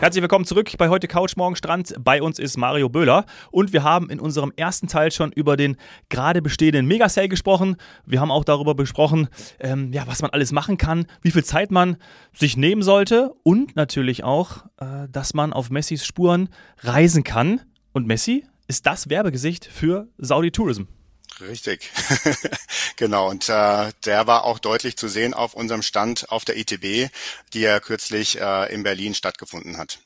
Herzlich willkommen zurück bei heute Couch Morgen Strand. Bei uns ist Mario Böhler und wir haben in unserem ersten Teil schon über den gerade bestehenden Megasale gesprochen. Wir haben auch darüber besprochen, ähm, ja, was man alles machen kann, wie viel Zeit man sich nehmen sollte und natürlich auch, äh, dass man auf Messis Spuren reisen kann. Und Messi ist das Werbegesicht für Saudi Tourism. Richtig, genau. Und äh, der war auch deutlich zu sehen auf unserem Stand auf der ITB, die ja kürzlich äh, in Berlin stattgefunden hat.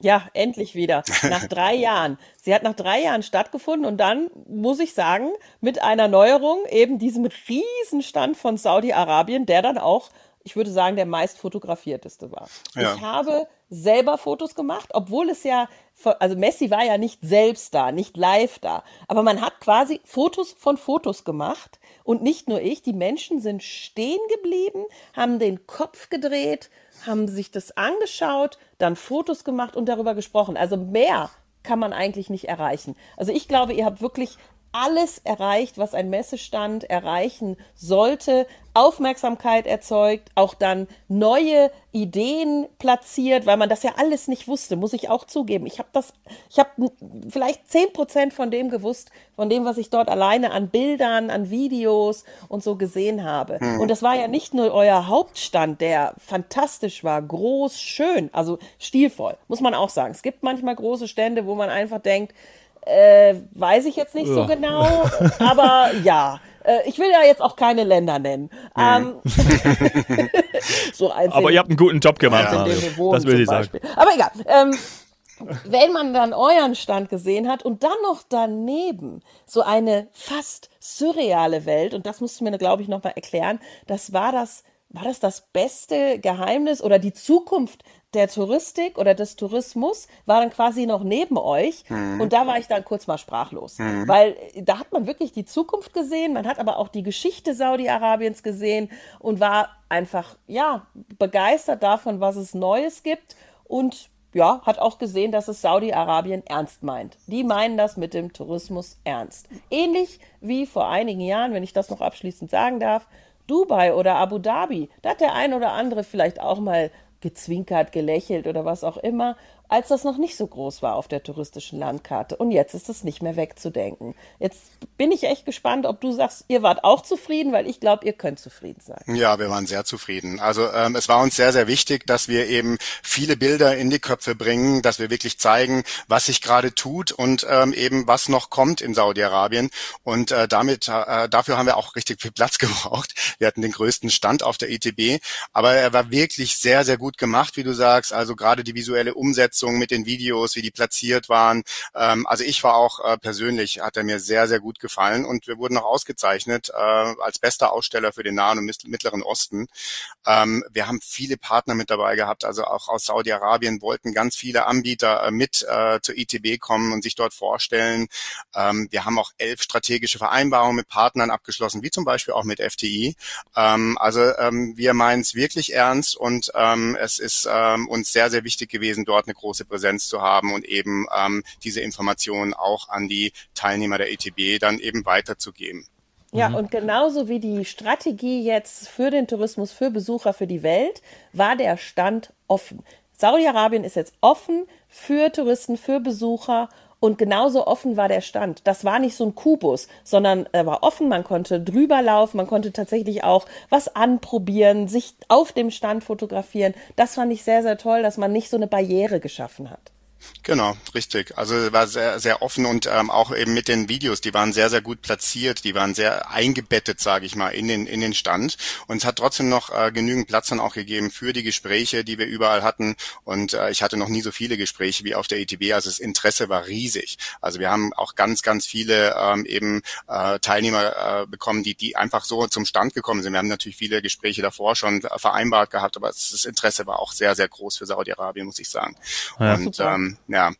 Ja, endlich wieder. Nach drei Jahren. Sie hat nach drei Jahren stattgefunden und dann, muss ich sagen, mit einer Neuerung, eben diesem Riesenstand von Saudi-Arabien, der dann auch ich würde sagen, der meist fotografierteste war. Ja. Ich habe selber Fotos gemacht, obwohl es ja, also Messi war ja nicht selbst da, nicht live da, aber man hat quasi Fotos von Fotos gemacht und nicht nur ich, die Menschen sind stehen geblieben, haben den Kopf gedreht, haben sich das angeschaut, dann Fotos gemacht und darüber gesprochen. Also mehr kann man eigentlich nicht erreichen. Also ich glaube, ihr habt wirklich alles erreicht, was ein Messestand erreichen sollte, Aufmerksamkeit erzeugt, auch dann neue Ideen platziert, weil man das ja alles nicht wusste, muss ich auch zugeben. Ich habe das, ich habe vielleicht zehn Prozent von dem gewusst, von dem, was ich dort alleine an Bildern, an Videos und so gesehen habe. Hm. Und das war ja nicht nur euer Hauptstand, der fantastisch war, groß, schön, also stilvoll, muss man auch sagen. Es gibt manchmal große Stände, wo man einfach denkt, äh, weiß ich jetzt nicht ja. so genau, aber ja. Äh, ich will ja jetzt auch keine Länder nennen. Ähm, so aber ihr habt einen guten Job gemacht. Ja. das will ich sagen. Aber egal. Ähm, wenn man dann euren Stand gesehen hat und dann noch daneben so eine fast surreale Welt, und das musst du mir, glaube ich, nochmal erklären, das war das, war das das beste Geheimnis oder die Zukunft der Touristik oder des Tourismus war dann quasi noch neben euch mhm. und da war ich dann kurz mal sprachlos, mhm. weil da hat man wirklich die Zukunft gesehen, man hat aber auch die Geschichte Saudi-Arabiens gesehen und war einfach ja begeistert davon, was es Neues gibt und ja, hat auch gesehen, dass es Saudi-Arabien ernst meint. Die meinen das mit dem Tourismus ernst. Ähnlich wie vor einigen Jahren, wenn ich das noch abschließend sagen darf, Dubai oder Abu Dhabi. Da hat der ein oder andere vielleicht auch mal gezwinkert, gelächelt oder was auch immer als das noch nicht so groß war auf der touristischen Landkarte. Und jetzt ist es nicht mehr wegzudenken. Jetzt bin ich echt gespannt, ob du sagst, ihr wart auch zufrieden, weil ich glaube, ihr könnt zufrieden sein. Ja, wir waren sehr zufrieden. Also ähm, es war uns sehr, sehr wichtig, dass wir eben viele Bilder in die Köpfe bringen, dass wir wirklich zeigen, was sich gerade tut und ähm, eben was noch kommt in Saudi-Arabien. Und äh, damit äh, dafür haben wir auch richtig viel Platz gebraucht. Wir hatten den größten Stand auf der ITB, aber er war wirklich sehr, sehr gut gemacht, wie du sagst. Also gerade die visuelle Umsetzung Umsetzung mit den Videos, wie die platziert waren. Ähm, also ich war auch äh, persönlich, hat er mir sehr, sehr gut gefallen und wir wurden auch ausgezeichnet äh, als bester Aussteller für den Nahen und Mittleren Osten. Ähm, wir haben viele Partner mit dabei gehabt, also auch aus Saudi-Arabien wollten ganz viele Anbieter äh, mit äh, zur ITB kommen und sich dort vorstellen. Ähm, wir haben auch elf strategische Vereinbarungen mit Partnern abgeschlossen, wie zum Beispiel auch mit FTI. Ähm, also ähm, wir meinen es wirklich ernst und ähm, es ist ähm, uns sehr, sehr wichtig gewesen, dort eine große große Präsenz zu haben und eben ähm, diese Informationen auch an die Teilnehmer der ETB dann eben weiterzugeben. Ja, mhm. und genauso wie die Strategie jetzt für den Tourismus, für Besucher, für die Welt, war der Stand offen. Saudi-Arabien ist jetzt offen für Touristen, für Besucher und genauso offen war der Stand. Das war nicht so ein Kubus, sondern er war offen, man konnte drüber laufen, man konnte tatsächlich auch was anprobieren, sich auf dem Stand fotografieren. Das fand ich sehr, sehr toll, dass man nicht so eine Barriere geschaffen hat. Genau, richtig. Also war sehr, sehr offen und ähm, auch eben mit den Videos, die waren sehr, sehr gut platziert, die waren sehr eingebettet, sage ich mal, in den, in den Stand. Und es hat trotzdem noch äh, genügend Platz dann auch gegeben für die Gespräche, die wir überall hatten. Und äh, ich hatte noch nie so viele Gespräche wie auf der ETB. Also das Interesse war riesig. Also wir haben auch ganz, ganz viele ähm, eben äh, Teilnehmer äh, bekommen, die, die einfach so zum Stand gekommen sind. Wir haben natürlich viele Gespräche davor schon vereinbart gehabt, aber das Interesse war auch sehr, sehr groß für Saudi-Arabien, muss ich sagen. Ja, und ähm, ja.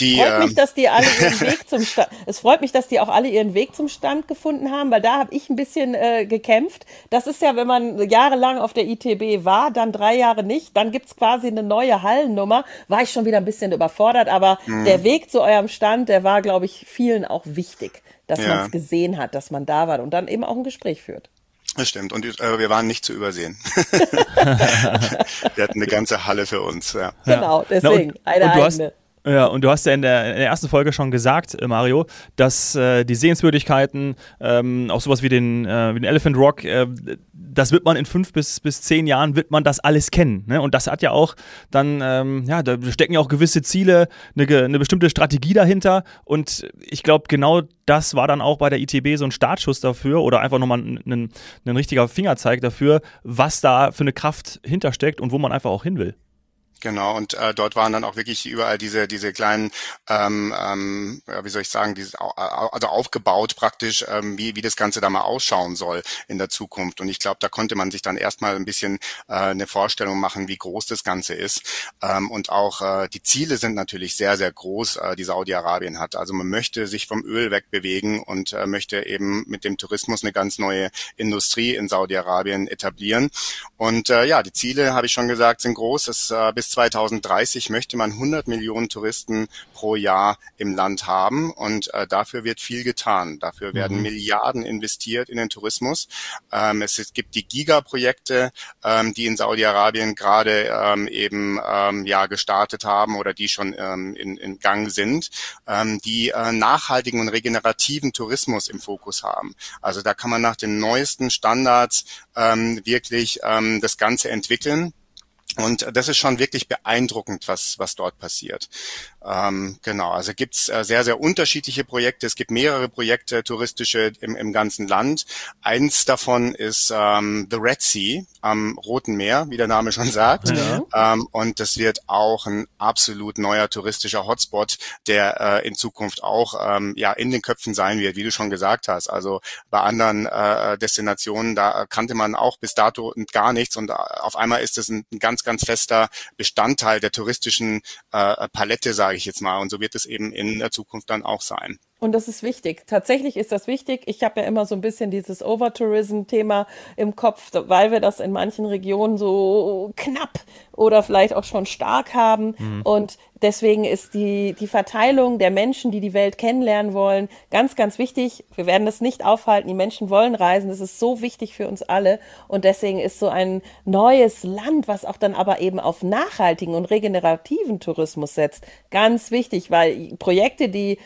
Die, freut mich, ähm, dass die alle ihren Weg zum Stand. Es freut mich, dass die auch alle ihren Weg zum Stand gefunden haben, weil da habe ich ein bisschen äh, gekämpft. Das ist ja, wenn man jahrelang auf der ITB war, dann drei Jahre nicht, dann gibt's quasi eine neue Hallennummer. War ich schon wieder ein bisschen überfordert, aber mhm. der Weg zu eurem Stand, der war, glaube ich, vielen auch wichtig, dass ja. man es gesehen hat, dass man da war und dann eben auch ein Gespräch führt. Das stimmt. Und äh, wir waren nicht zu übersehen. wir hatten eine ganze Halle für uns. Ja. Genau, deswegen Na, und, eine und du eigene. Hast, ja, und du hast ja in der, in der, ersten Folge schon gesagt, äh, Mario, dass äh, die Sehenswürdigkeiten, ähm, auch sowas wie den, äh, wie den Elephant Rock, äh, das wird man in fünf bis, bis zehn Jahren, wird man das alles kennen. Ne? Und das hat ja auch dann, ähm, ja, da stecken ja auch gewisse Ziele, eine, eine bestimmte Strategie dahinter. Und ich glaube, genau das war dann auch bei der ITB so ein Startschuss dafür oder einfach nochmal ein, ein, richtiger Fingerzeig dafür, was da für eine Kraft hintersteckt und wo man einfach auch hin will. Genau, und äh, dort waren dann auch wirklich überall diese diese kleinen, ähm, ähm, wie soll ich sagen, dieses, also aufgebaut praktisch, ähm, wie wie das Ganze da mal ausschauen soll in der Zukunft. Und ich glaube, da konnte man sich dann erstmal ein bisschen äh, eine Vorstellung machen, wie groß das Ganze ist. Ähm, und auch äh, die Ziele sind natürlich sehr sehr groß, äh, die Saudi-Arabien hat. Also man möchte sich vom Öl wegbewegen und äh, möchte eben mit dem Tourismus eine ganz neue Industrie in Saudi-Arabien etablieren. Und äh, ja, die Ziele habe ich schon gesagt sind groß. Es, äh, bis 2030 möchte man 100 Millionen Touristen pro Jahr im Land haben und äh, dafür wird viel getan. Dafür werden mhm. Milliarden investiert in den Tourismus. Ähm, es, es, gibt die Giga-Projekte, ähm, die in Saudi-Arabien gerade ähm, eben ähm, ja gestartet haben oder die schon ähm, in, in Gang sind, ähm, die äh, nachhaltigen und regenerativen Tourismus im Fokus haben. Also da kann man nach den neuesten Standards ähm, wirklich ähm, das Ganze entwickeln. Und das ist schon wirklich beeindruckend, was, was dort passiert. Ähm, genau, also gibt's äh, sehr, sehr unterschiedliche Projekte. Es gibt mehrere Projekte touristische im, im ganzen Land. Eins davon ist ähm, The Red Sea am Roten Meer, wie der Name schon sagt. Ja. Ähm, und das wird auch ein absolut neuer touristischer Hotspot, der äh, in Zukunft auch ähm, ja in den Köpfen sein wird, wie du schon gesagt hast. Also bei anderen äh, Destinationen, da kannte man auch bis dato gar nichts und äh, auf einmal ist es ein, ein ganz, ganz fester Bestandteil der touristischen äh, Palette, sage ich jetzt mal. Und so wird es eben in der Zukunft dann auch sein. Und das ist wichtig. Tatsächlich ist das wichtig. Ich habe ja immer so ein bisschen dieses Overtourism-Thema im Kopf, weil wir das in manchen Regionen so knapp oder vielleicht auch schon stark haben. Mhm. Und deswegen ist die, die Verteilung der Menschen, die die Welt kennenlernen wollen, ganz, ganz wichtig. Wir werden das nicht aufhalten. Die Menschen wollen reisen. Das ist so wichtig für uns alle. Und deswegen ist so ein neues Land, was auch dann aber eben auf nachhaltigen und regenerativen Tourismus setzt, ganz wichtig, weil Projekte, die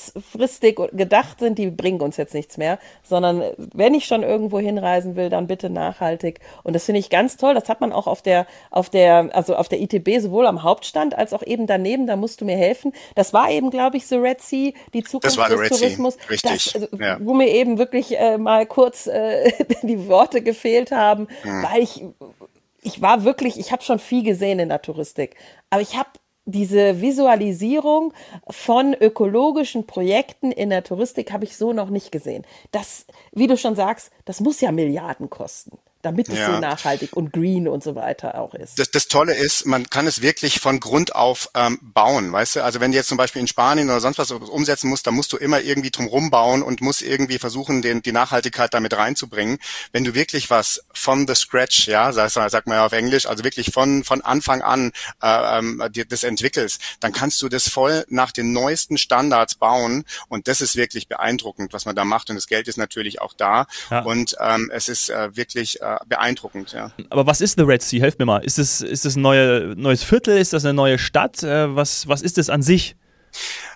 kurzfristig gedacht sind, die bringen uns jetzt nichts mehr, sondern wenn ich schon irgendwo hinreisen will, dann bitte nachhaltig. Und das finde ich ganz toll. Das hat man auch auf der, auf der, also auf der ITB sowohl am Hauptstand als auch eben daneben, da musst du mir helfen. Das war eben, glaube ich, The Red Sea, die Zukunft des Red Tourismus. Sea. Richtig. Das, ja. Wo mir eben wirklich äh, mal kurz äh, die Worte gefehlt haben, hm. weil ich, ich war wirklich, ich habe schon viel gesehen in der Touristik, aber ich habe diese Visualisierung von ökologischen Projekten in der Touristik habe ich so noch nicht gesehen. Das, wie du schon sagst, das muss ja Milliarden kosten damit es ja. so nachhaltig und green und so weiter auch ist. Das, das Tolle ist, man kann es wirklich von Grund auf ähm, bauen, weißt du? Also wenn du jetzt zum Beispiel in Spanien oder sonst was umsetzen musst, dann musst du immer irgendwie drumherum bauen und musst irgendwie versuchen, den, die Nachhaltigkeit damit reinzubringen. Wenn du wirklich was von the scratch, ja, sag, sag mal ja auf Englisch, also wirklich von, von Anfang an äh, ähm, dir das entwickelst, dann kannst du das voll nach den neuesten Standards bauen und das ist wirklich beeindruckend, was man da macht und das Geld ist natürlich auch da ja. und ähm, es ist äh, wirklich äh, beeindruckend, ja. Aber was ist The Red Sea? Helft mir mal. Ist es, ist es ein neue, neues Viertel? Ist das eine neue Stadt? Äh, was, was ist es an sich?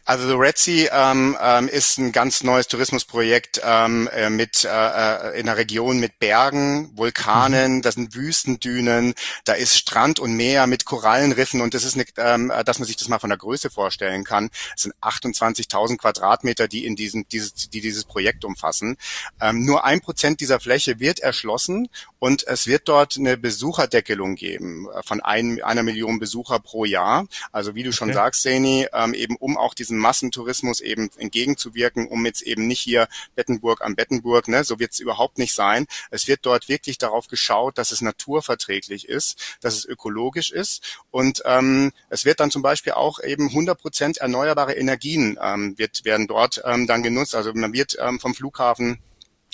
Also The Red Sea ähm, ähm, ist ein ganz neues Tourismusprojekt ähm, äh, mit äh, äh, in einer Region mit Bergen, Vulkanen, mhm. das sind Wüstendünen, da ist Strand und Meer mit Korallenriffen und das ist eine, ähm, dass man sich das mal von der Größe vorstellen kann. Es sind 28.000 Quadratmeter, die in diesem dieses die dieses Projekt umfassen. Ähm, nur ein Prozent dieser Fläche wird erschlossen und es wird dort eine Besucherdeckelung geben äh, von ein, einer Million Besucher pro Jahr. Also wie du schon sagst, Seni, ähm, eben um auch diesen Massentourismus eben entgegenzuwirken, um jetzt eben nicht hier Bettenburg am Bettenburg, ne, so wird es überhaupt nicht sein. Es wird dort wirklich darauf geschaut, dass es naturverträglich ist, dass es ökologisch ist und ähm, es wird dann zum Beispiel auch eben 100 Prozent erneuerbare Energien ähm, wird, werden dort ähm, dann genutzt. Also man wird ähm, vom Flughafen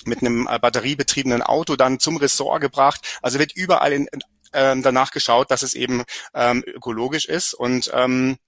mit einem äh, batteriebetriebenen Auto dann zum Ressort gebracht. Also wird überall in, ähm, danach geschaut, dass es eben ähm, ökologisch ist und ähm,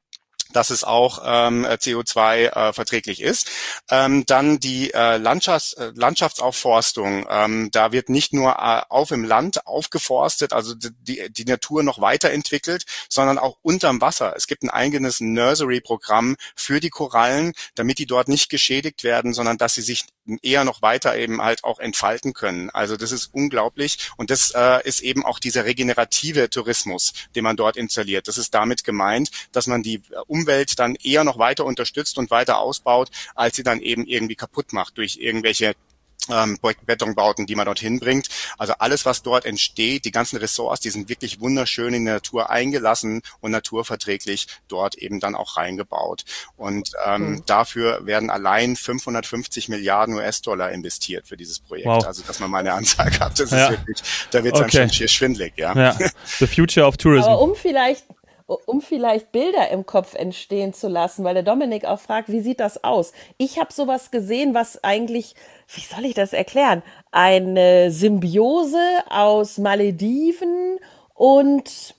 dass es auch ähm, CO2 äh, verträglich ist. Ähm, dann die äh, Landschafts Landschaftsaufforstung. Ähm, da wird nicht nur äh, auf im Land aufgeforstet, also die, die Natur noch weiterentwickelt, sondern auch unterm Wasser. Es gibt ein eigenes Nursery-Programm für die Korallen, damit die dort nicht geschädigt werden, sondern dass sie sich eher noch weiter eben halt auch entfalten können. Also das ist unglaublich und das äh, ist eben auch dieser regenerative Tourismus, den man dort installiert. Das ist damit gemeint, dass man die Umwelt dann eher noch weiter unterstützt und weiter ausbaut, als sie dann eben irgendwie kaputt macht durch irgendwelche ähm, Betonbauten, die man dorthin bringt. Also alles, was dort entsteht, die ganzen Ressorts, die sind wirklich wunderschön in die Natur eingelassen und naturverträglich dort eben dann auch reingebaut. Und ähm, mhm. dafür werden allein 550 Milliarden US-Dollar investiert für dieses Projekt. Wow. Also, dass man mal eine Anzahl hat, das ja. ist wirklich, da wird es okay. schon schwindlig, ja. ja. The future of tourism. Aber um vielleicht um vielleicht Bilder im Kopf entstehen zu lassen, weil der Dominik auch fragt, wie sieht das aus? Ich habe sowas gesehen, was eigentlich, wie soll ich das erklären? Eine Symbiose aus Malediven und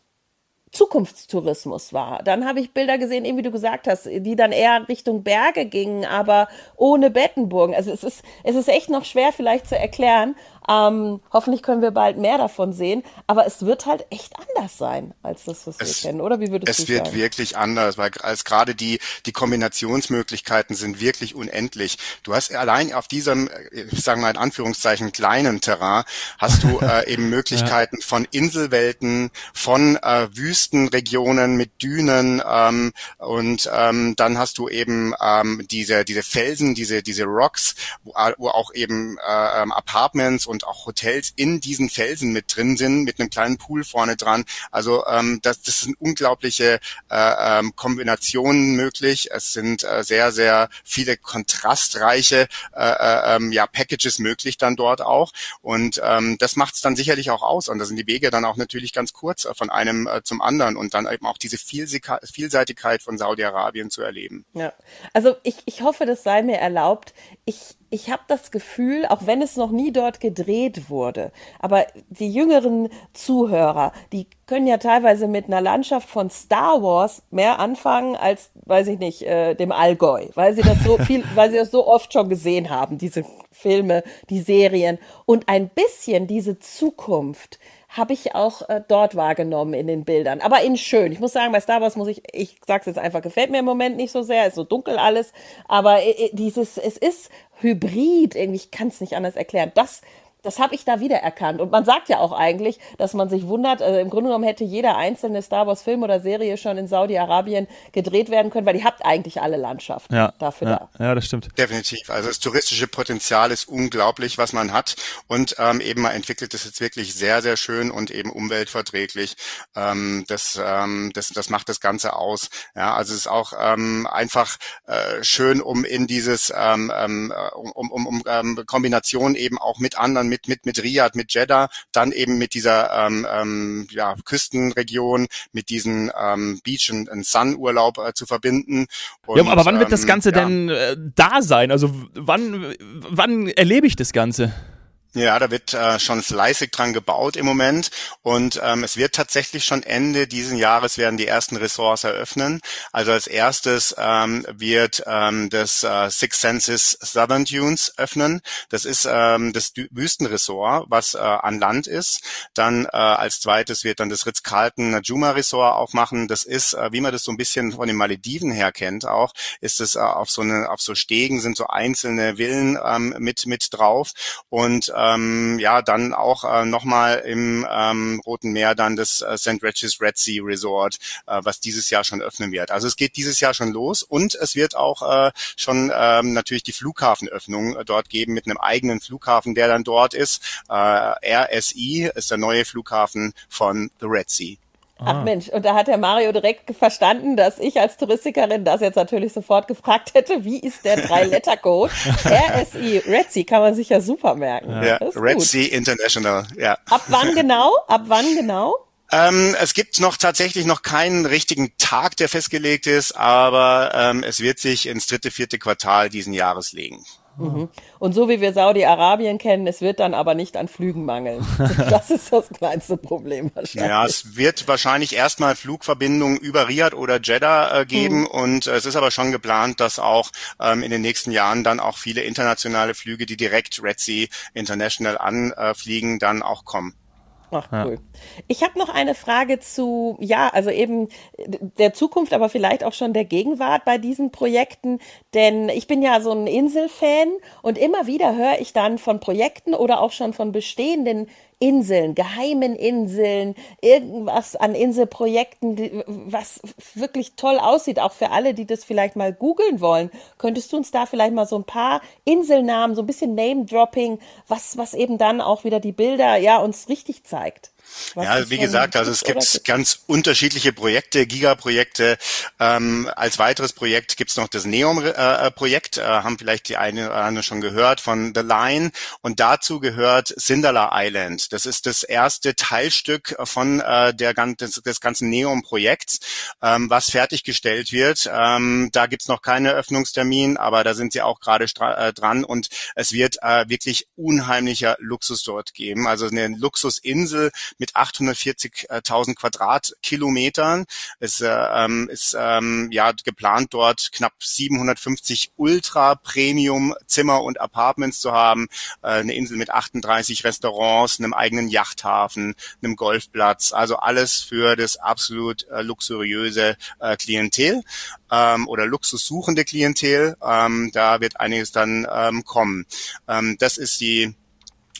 Zukunftstourismus war. Dann habe ich Bilder gesehen, eben wie du gesagt hast, die dann eher Richtung Berge gingen, aber ohne Bettenburgen. Also es ist, es ist echt noch schwer vielleicht zu erklären. Ähm, hoffentlich können wir bald mehr davon sehen. Aber es wird halt echt anders sein als das, was es, wir kennen, oder? Wie würdest es du sagen? Es wird wirklich anders, weil als gerade die, die Kombinationsmöglichkeiten sind wirklich unendlich. Du hast allein auf diesem, ich sage mal in Anführungszeichen, kleinen Terrain, hast du äh, eben Möglichkeiten ja. von Inselwelten, von äh, Wüstenregionen mit Dünen ähm, und ähm, dann hast du eben ähm, diese, diese Felsen, diese, diese Rocks, wo, wo auch eben äh, ähm, Apartments und auch Hotels in diesen Felsen mit drin sind, mit einem kleinen Pool vorne dran. Also ähm, das, das sind unglaubliche äh, ähm, Kombinationen möglich. Es sind äh, sehr, sehr viele kontrastreiche äh, äh, ähm, ja, Packages möglich dann dort auch. Und ähm, das macht es dann sicherlich auch aus. Und da sind die Wege dann auch natürlich ganz kurz äh, von einem äh, zum anderen und dann eben auch diese Vielseitigkeit von Saudi-Arabien zu erleben. Ja, also ich, ich hoffe, das sei mir erlaubt. Ich ich habe das Gefühl, auch wenn es noch nie dort gedreht wurde, aber die jüngeren Zuhörer, die können ja teilweise mit einer Landschaft von Star Wars mehr anfangen als, weiß ich nicht, äh, dem Allgäu, weil sie das so viel, weil sie das so oft schon gesehen haben, diese Filme, die Serien und ein bisschen diese Zukunft habe ich auch äh, dort wahrgenommen in den Bildern. Aber in schön. Ich muss sagen, bei Star Wars muss ich, ich sag's jetzt einfach, gefällt mir im Moment nicht so sehr, ist so dunkel alles. Aber äh, dieses, es ist hybrid, irgendwie, ich kann es nicht anders erklären. Das das habe ich da wiedererkannt. Und man sagt ja auch eigentlich, dass man sich wundert, also im Grunde genommen hätte jeder einzelne Star Wars Film oder Serie schon in Saudi-Arabien gedreht werden können, weil die habt eigentlich alle Landschaften ja, dafür ja, da. Ja, das stimmt. Definitiv. Also das touristische Potenzial ist unglaublich, was man hat. Und ähm, eben man entwickelt es jetzt wirklich sehr, sehr schön und eben umweltverträglich. Ähm, das, ähm, das, das macht das Ganze aus. Ja, also es ist auch ähm, einfach äh, schön, um in dieses ähm, ähm, um, um, um ähm, Kombination eben auch mit anderen mit, mit, mit Riyadh, mit Jeddah, dann eben mit dieser ähm, ähm, ja, Küstenregion, mit diesen ähm, Beach- und, und Sun-Urlaub äh, zu verbinden. Und, ja, aber wann wird das ähm, Ganze ja. denn äh, da sein? Also wann, wann erlebe ich das Ganze? Ja, da wird äh, schon fleißig dran gebaut im Moment und ähm, es wird tatsächlich schon Ende diesen Jahres werden die ersten Ressorts eröffnen. Also als erstes ähm, wird ähm, das äh, Six Senses Southern Dunes öffnen. Das ist ähm, das Wüstenressort, was äh, an Land ist. Dann äh, als zweites wird dann das Ritz-Carlton Najuma Resort aufmachen. Das ist, äh, wie man das so ein bisschen von den Malediven her kennt, auch ist es äh, auf so eine auf so Stegen sind so einzelne Villen ähm, mit mit drauf und ähm, ja, dann auch äh, nochmal im ähm, Roten Meer dann das äh, St. Regis Red Sea Resort, äh, was dieses Jahr schon öffnen wird. Also es geht dieses Jahr schon los und es wird auch äh, schon ähm, natürlich die Flughafenöffnung dort geben mit einem eigenen Flughafen, der dann dort ist. Äh, RSI ist der neue Flughafen von The Red Sea. Ach ah. Mensch, und da hat der Mario direkt verstanden, dass ich als Touristikerin das jetzt natürlich sofort gefragt hätte, wie ist der Drei-Letter-Code? RSI, Red Sea, kann man sich ja super merken. Ja, Red gut. Sea International, ja. Ab wann genau? Ab wann genau? Ähm, es gibt noch tatsächlich noch keinen richtigen Tag, der festgelegt ist, aber ähm, es wird sich ins dritte, vierte Quartal diesen Jahres legen. Mhm. Und so wie wir Saudi-Arabien kennen, es wird dann aber nicht an Flügen mangeln. Das ist das kleinste Problem wahrscheinlich. Ja, es wird wahrscheinlich erstmal Flugverbindungen über Riyadh oder Jeddah äh, geben mhm. und äh, es ist aber schon geplant, dass auch ähm, in den nächsten Jahren dann auch viele internationale Flüge, die direkt Red Sea International anfliegen, dann auch kommen. Ach, cool. Ja. Ich habe noch eine Frage zu, ja, also eben der Zukunft, aber vielleicht auch schon der Gegenwart bei diesen Projekten. Denn ich bin ja so ein Inselfan und immer wieder höre ich dann von Projekten oder auch schon von bestehenden Inseln, geheimen Inseln, irgendwas an Inselprojekten, was wirklich toll aussieht, auch für alle, die das vielleicht mal googeln wollen. Könntest du uns da vielleicht mal so ein paar Inselnamen, so ein bisschen Name-Dropping, was, was eben dann auch wieder die Bilder, ja, uns richtig zeigt? Was ja, wie gesagt, also es gibt ganz unterschiedliche Projekte, Giga-Projekte. Ähm, als weiteres Projekt gibt's noch das Neom-Projekt, äh, äh, haben vielleicht die eine oder andere schon gehört, von The Line. Und dazu gehört Sindala Island. Das ist das erste Teilstück von äh, der, des, des ganzen Neom-Projekts, ähm, was fertiggestellt wird. Ähm, da gibt's noch keinen Öffnungstermin, aber da sind sie auch gerade äh, dran. Und es wird äh, wirklich unheimlicher Luxus dort geben. Also eine Luxusinsel mit 840.000 Quadratkilometern. Es äh, ähm, ist ähm, ja geplant, dort knapp 750 Ultra-Premium-Zimmer und Apartments zu haben. Äh, eine Insel mit 38 Restaurants, einem eigenen Yachthafen, einem Golfplatz. Also alles für das absolut äh, luxuriöse äh, Klientel ähm, oder luxussuchende Klientel. Ähm, da wird einiges dann ähm, kommen. Ähm, das ist die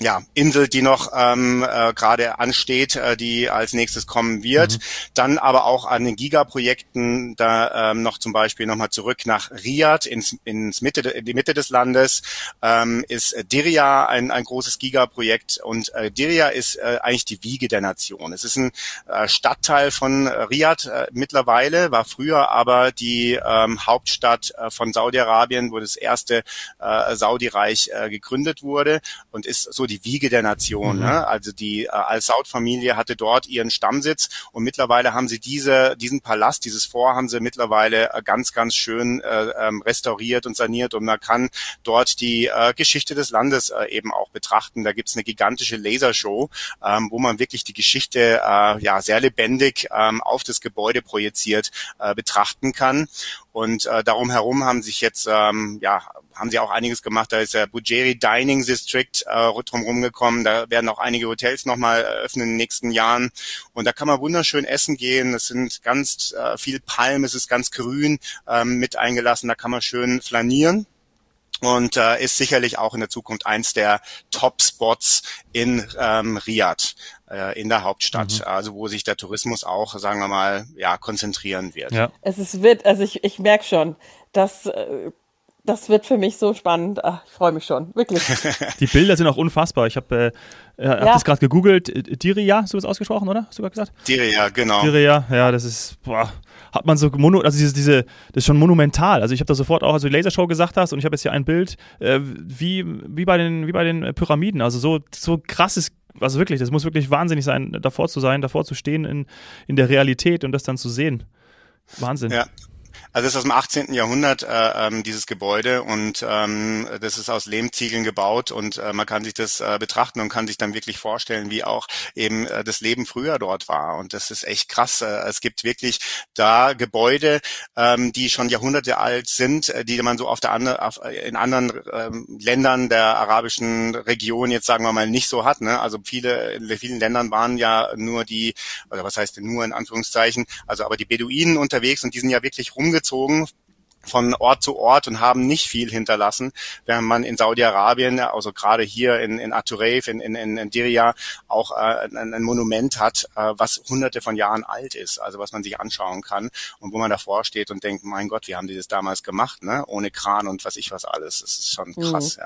ja, Insel, die noch ähm, äh, gerade ansteht, äh, die als nächstes kommen wird. Mhm. Dann aber auch an den Giga-Projekten, da ähm, noch zum Beispiel nochmal zurück nach Riyadh ins, ins Mitte, in die Mitte des Landes, ähm, ist Diriyah ein, ein großes Giga-Projekt und äh, Diriyah ist äh, eigentlich die Wiege der Nation. Es ist ein äh, Stadtteil von Riyadh äh, mittlerweile, war früher aber die ähm, Hauptstadt äh, von Saudi-Arabien, wo das erste äh, Saudi-Reich äh, gegründet wurde und ist so die die Wiege der Nation. Mhm. Ne? Also die äh, Al-Saud-Familie hatte dort ihren Stammsitz und mittlerweile haben sie diese, diesen Palast, dieses Fort haben sie mittlerweile äh, ganz, ganz schön äh, ähm, restauriert und saniert und man kann dort die äh, Geschichte des Landes äh, eben auch betrachten. Da gibt's eine gigantische Lasershow, ähm, wo man wirklich die Geschichte äh, ja sehr lebendig ähm, auf das Gebäude projiziert äh, betrachten kann. Und äh, darum herum haben sich jetzt ähm, ja haben sie auch einiges gemacht. Da ist der Bujeri Dining District äh, drumherum gekommen. Da werden auch einige Hotels nochmal eröffnen in den nächsten Jahren. Und da kann man wunderschön essen gehen. Es sind ganz äh, viel Palmen, es ist ganz grün ähm, mit eingelassen. Da kann man schön flanieren und äh, ist sicherlich auch in der Zukunft eins der Top-Spots in ähm, Riyadh äh, in der Hauptstadt, mhm. also wo sich der Tourismus auch, sagen wir mal, ja konzentrieren wird. Ja. Es ist wird, also ich, ich merke schon, dass äh, das wird für mich so spannend. Ach, ich freue mich schon, wirklich. Die Bilder sind auch unfassbar. Ich habe äh, hab ja. das gerade gegoogelt. Diria, hast du das ausgesprochen, oder? Hast du gerade gesagt? Diria, genau. Diria, ja, das ist, boah, hat man so, mono, also diese, diese, das ist schon monumental. Also ich habe da sofort auch, also die Lasershow gesagt hast und ich habe jetzt hier ein Bild, äh, wie, wie, bei den, wie bei den Pyramiden. Also so, so krasses also wirklich, das muss wirklich wahnsinnig sein, davor zu sein, davor zu stehen in, in der Realität und das dann zu sehen. Wahnsinn. Ja, also es ist aus dem 18. Jahrhundert äh, ähm, dieses Gebäude und ähm, das ist aus Lehmziegeln gebaut und äh, man kann sich das äh, betrachten und kann sich dann wirklich vorstellen, wie auch eben äh, das Leben früher dort war. Und das ist echt krass. Äh, es gibt wirklich da Gebäude, ähm, die schon Jahrhunderte alt sind, äh, die man so auf der andere, auf, äh, in anderen ähm, Ländern der arabischen Region jetzt sagen wir mal nicht so hat. Ne? Also viele in vielen Ländern waren ja nur die, oder was heißt nur in Anführungszeichen, also aber die Beduinen unterwegs und die sind ja wirklich rumgezogen gezogen von Ort zu Ort und haben nicht viel hinterlassen, während man in Saudi-Arabien, also gerade hier in, in Atureif, in, in, in Diriyah, auch äh, ein, ein Monument hat, äh, was hunderte von Jahren alt ist, also was man sich anschauen kann und wo man davor steht und denkt, mein Gott, wie haben die das damals gemacht, ne? ohne Kran und was ich was alles. Das ist schon krass,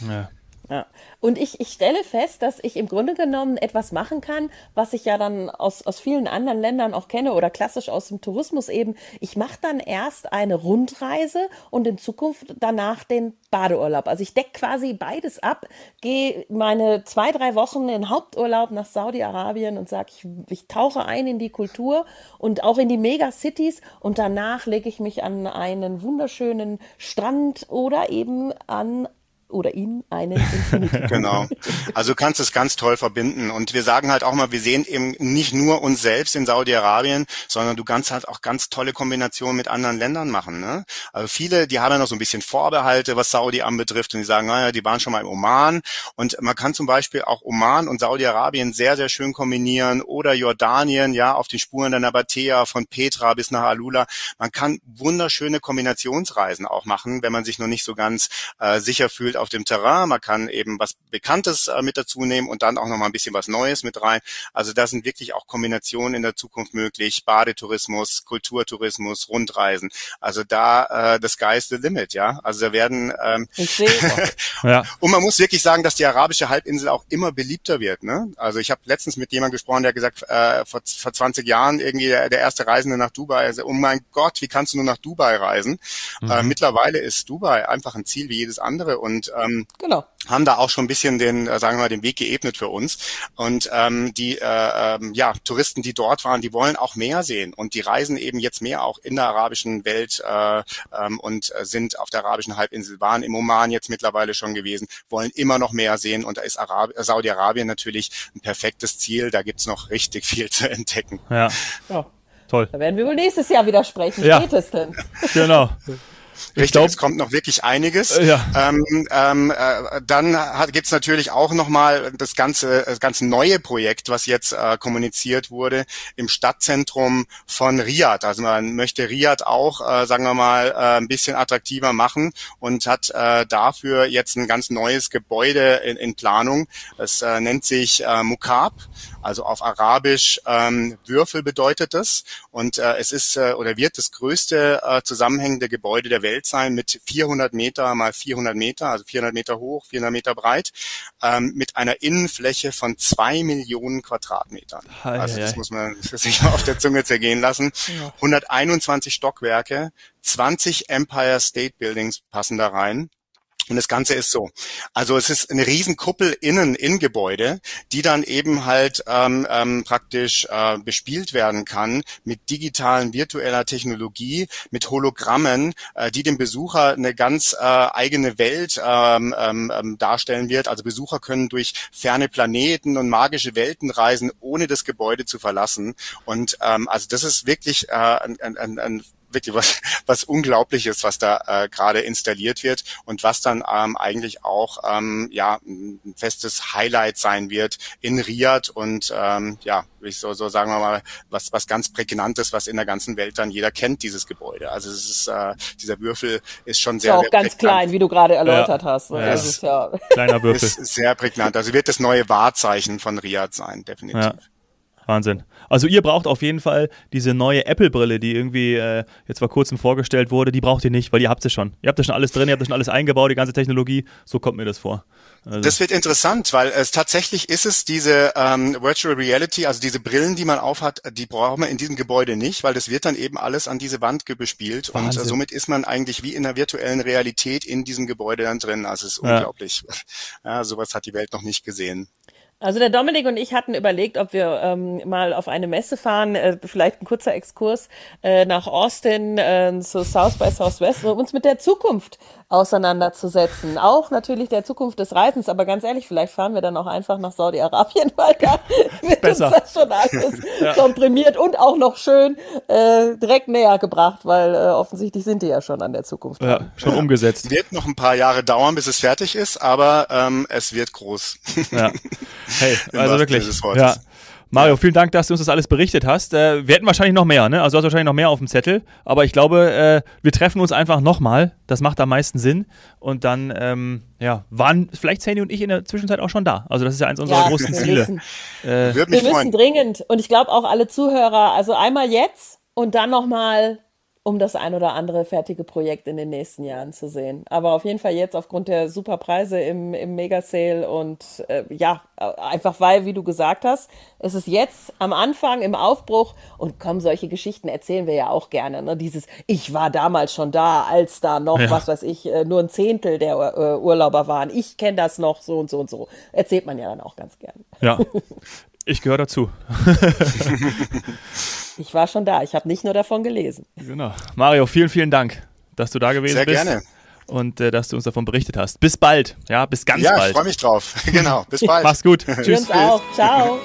mhm. ja. ja. Ja. Und ich, ich stelle fest, dass ich im Grunde genommen etwas machen kann, was ich ja dann aus, aus vielen anderen Ländern auch kenne oder klassisch aus dem Tourismus eben. Ich mache dann erst eine Rundreise und in Zukunft danach den Badeurlaub. Also ich decke quasi beides ab, gehe meine zwei, drei Wochen in Haupturlaub nach Saudi-Arabien und sage, ich, ich tauche ein in die Kultur und auch in die Megacities und danach lege ich mich an einen wunderschönen Strand oder eben an oder in einen Infinity. Genau. Also du kannst es ganz toll verbinden. Und wir sagen halt auch mal, wir sehen eben nicht nur uns selbst in Saudi-Arabien, sondern du kannst halt auch ganz tolle Kombinationen mit anderen Ländern machen. Ne? Also viele, die haben ja noch so ein bisschen Vorbehalte, was Saudi anbetrifft. Und die sagen, naja, die waren schon mal im Oman. Und man kann zum Beispiel auch Oman und Saudi-Arabien sehr, sehr schön kombinieren. Oder Jordanien, ja, auf den Spuren der Nabatea von Petra bis nach Alula. Man kann wunderschöne Kombinationsreisen auch machen, wenn man sich noch nicht so ganz äh, sicher fühlt auf dem Terrain. Man kann eben was Bekanntes äh, mit dazu nehmen und dann auch noch mal ein bisschen was Neues mit rein. Also da sind wirklich auch Kombinationen in der Zukunft möglich. Badetourismus, Kulturtourismus, Rundreisen. Also da äh, the sky's the limit, ja. Also da werden ähm, Ich sehe. Ja. und man muss wirklich sagen, dass die arabische Halbinsel auch immer beliebter wird. Ne? Also ich habe letztens mit jemandem gesprochen, der gesagt, äh, vor, vor 20 Jahren irgendwie der, der erste Reisende nach Dubai, also, oh mein Gott, wie kannst du nur nach Dubai reisen? Äh, mittlerweile ist Dubai einfach ein Ziel wie jedes andere und ähm, Genau. haben da auch schon ein bisschen den, äh, sagen wir mal, den Weg geebnet für uns. Und ähm, die äh, ähm, ja, Touristen, die dort waren, die wollen auch mehr sehen und die reisen eben jetzt mehr auch in der arabischen Welt äh, ähm, und äh, sind auf der arabischen Halbinsel, waren im Oman jetzt mittlerweile schon gewesen, wollen immer noch mehr sehen und da ist Arab äh, Saudi-Arabien natürlich ein perfektes Ziel. Da gibt's noch richtig viel zu entdecken. Ja, Ja. toll. Da werden wir wohl nächstes Jahr wieder sprechen, Ja. spätestens. Genau. Richtig, glaub- es kommt noch wirklich einiges. Äh, ja. Ähm, ähm, äh, dann hat, gibt's natürlich auch nochmal das ganze, das ganze neue Projekt, was jetzt äh, kommuniziert wurde im Stadtzentrum von Riyadh. Also man möchte Riyadh auch, äh, sagen wir mal, äh, ein bisschen attraktiver machen und hat äh, dafür jetzt ein ganz neues Gebäude in, in Planung. Das äh, nennt sich äh, Mukab, also auf Arabisch ähm, Würfel bedeutet das. Und äh, es ist äh, oder wird das größte äh, zusammenhängende Gebäude der Welt sein mit 400 Meter mal 400 Meter, also 400 Meter hoch, 400 Meter breit, ähm, mit einer Innenfläche von zwei Millionen Quadratmetern. Ei, Also das ei. muss man sich mal auf der Zunge zergehen lassen. 121 Stockwerke, 20 Empire State Buildings passen da rein. Und das Ganze ist so. Also es ist eine riesen Kuppel innen in Gebäude, die dann eben halt ähm, ähm, praktisch äh, bespielt werden kann mit digitalen, virtueller Technologie, mit Hologrammen, äh, die dem Besucher eine ganz äh, eigene Welt ähm, ähm, ähm, darstellen wird. Also Besucher können durch ferne Planeten und magische Welten reisen, ohne das Gebäude zu verlassen. Und ähm, also das ist wirklich äh, ein, ein, ein wirklich was, was Unglaubliches, was da äh, gerade installiert wird und was dann ähm, eigentlich auch ähm, ja ein festes Highlight sein wird in Riyadh und ähm, ja, ich so, so sagen wir mal, was was ganz prägnantes, was in der ganzen Welt dann jeder kennt, dieses Gebäude. Also es ist äh, dieser Würfel ist schon Ist sehr, ja auch sehr ganz prägnant. klein, wie du gerade erläutert hast. Ja. Das ist ja Kleiner Würfel. Ist sehr prägnant. Also wird das neue Wahrzeichen von Riyadh sein, definitiv. Ja. Wahnsinn. Also ihr braucht auf jeden Fall diese neue Apple-Brille, die irgendwie äh, jetzt vor kurzem vorgestellt wurde. Die braucht ihr nicht, weil ihr habt sie schon. Ihr habt da schon alles drin, ihr habt da schon alles eingebaut, die ganze Technologie. So kommt mir das vor. Also, Das wird interessant, weil es tatsächlich ist es diese ähm, Virtual Reality, also diese Brillen, die man aufhat, die braucht man in diesem Gebäude nicht, weil das wird dann eben alles an diese Wand ge- bespielt und äh, somit ist man eigentlich wie in der virtuellen Realität in diesem Gebäude dann drin. Also es ist Ja. unglaublich. Ja, sowas hat die Welt noch nicht gesehen. Also der Dominik und ich hatten überlegt, ob wir ähm, mal auf eine Messe fahren, äh, vielleicht ein kurzer Exkurs äh, nach Austin äh, zu South by Southwest, um uns mit der Zukunft auseinanderzusetzen. Auch natürlich der Zukunft des Reisens, aber ganz ehrlich, vielleicht fahren wir dann auch einfach nach Saudi-Arabien, weil da wird Besser. uns das schon alles komprimiert und auch noch schön äh, direkt näher gebracht, weil äh, offensichtlich sind die ja schon an der Zukunft dran. ja, schon umgesetzt. Wird noch ein paar Jahre dauern, bis es fertig ist, aber ähm, es wird groß. Ja. Hey, also wirklich. Ja. Mario, vielen Dank, dass du uns das alles berichtet hast. Äh, wir hätten wahrscheinlich noch mehr, ne? Also du hast wahrscheinlich noch mehr auf dem Zettel. Aber ich glaube, äh, wir treffen uns einfach nochmal. Das macht am meisten Sinn. Und dann, ähm, ja, waren vielleicht Sandy und ich in der Zwischenzeit auch schon da. Also das ist ja eins unserer Ja, großen wir Ziele. müssen. Würde Wir müssen dringend und ich glaube auch alle Zuhörer, also einmal jetzt und dann nochmal, um das ein oder andere fertige Projekt in den nächsten Jahren zu sehen. Aber auf jeden Fall jetzt aufgrund der super Preise im, im Mega-Sale und äh, ja, einfach weil, wie du gesagt hast, es ist jetzt am Anfang im Aufbruch und komm, solche Geschichten erzählen wir ja auch gerne. Ne? Dieses, ich war damals schon da, als da noch, Ja. was weiß ich, äh, nur ein Zehntel der äh, Urlauber waren. Ich kenne das noch so und so und so. Erzählt man ja dann auch ganz gern. Ja. Ich gehöre dazu. Ich war schon da. Ich habe nicht nur davon gelesen. Genau. Mario, vielen, vielen Dank, dass du da gewesen Sehr bist. gerne. und äh, dass du uns davon berichtet hast. Bis bald, ja, bis ganz ja, bald. Ja, ich freue mich drauf. genau, bis bald. Mach's gut. Tschüss. Wir uns auch. Ciao.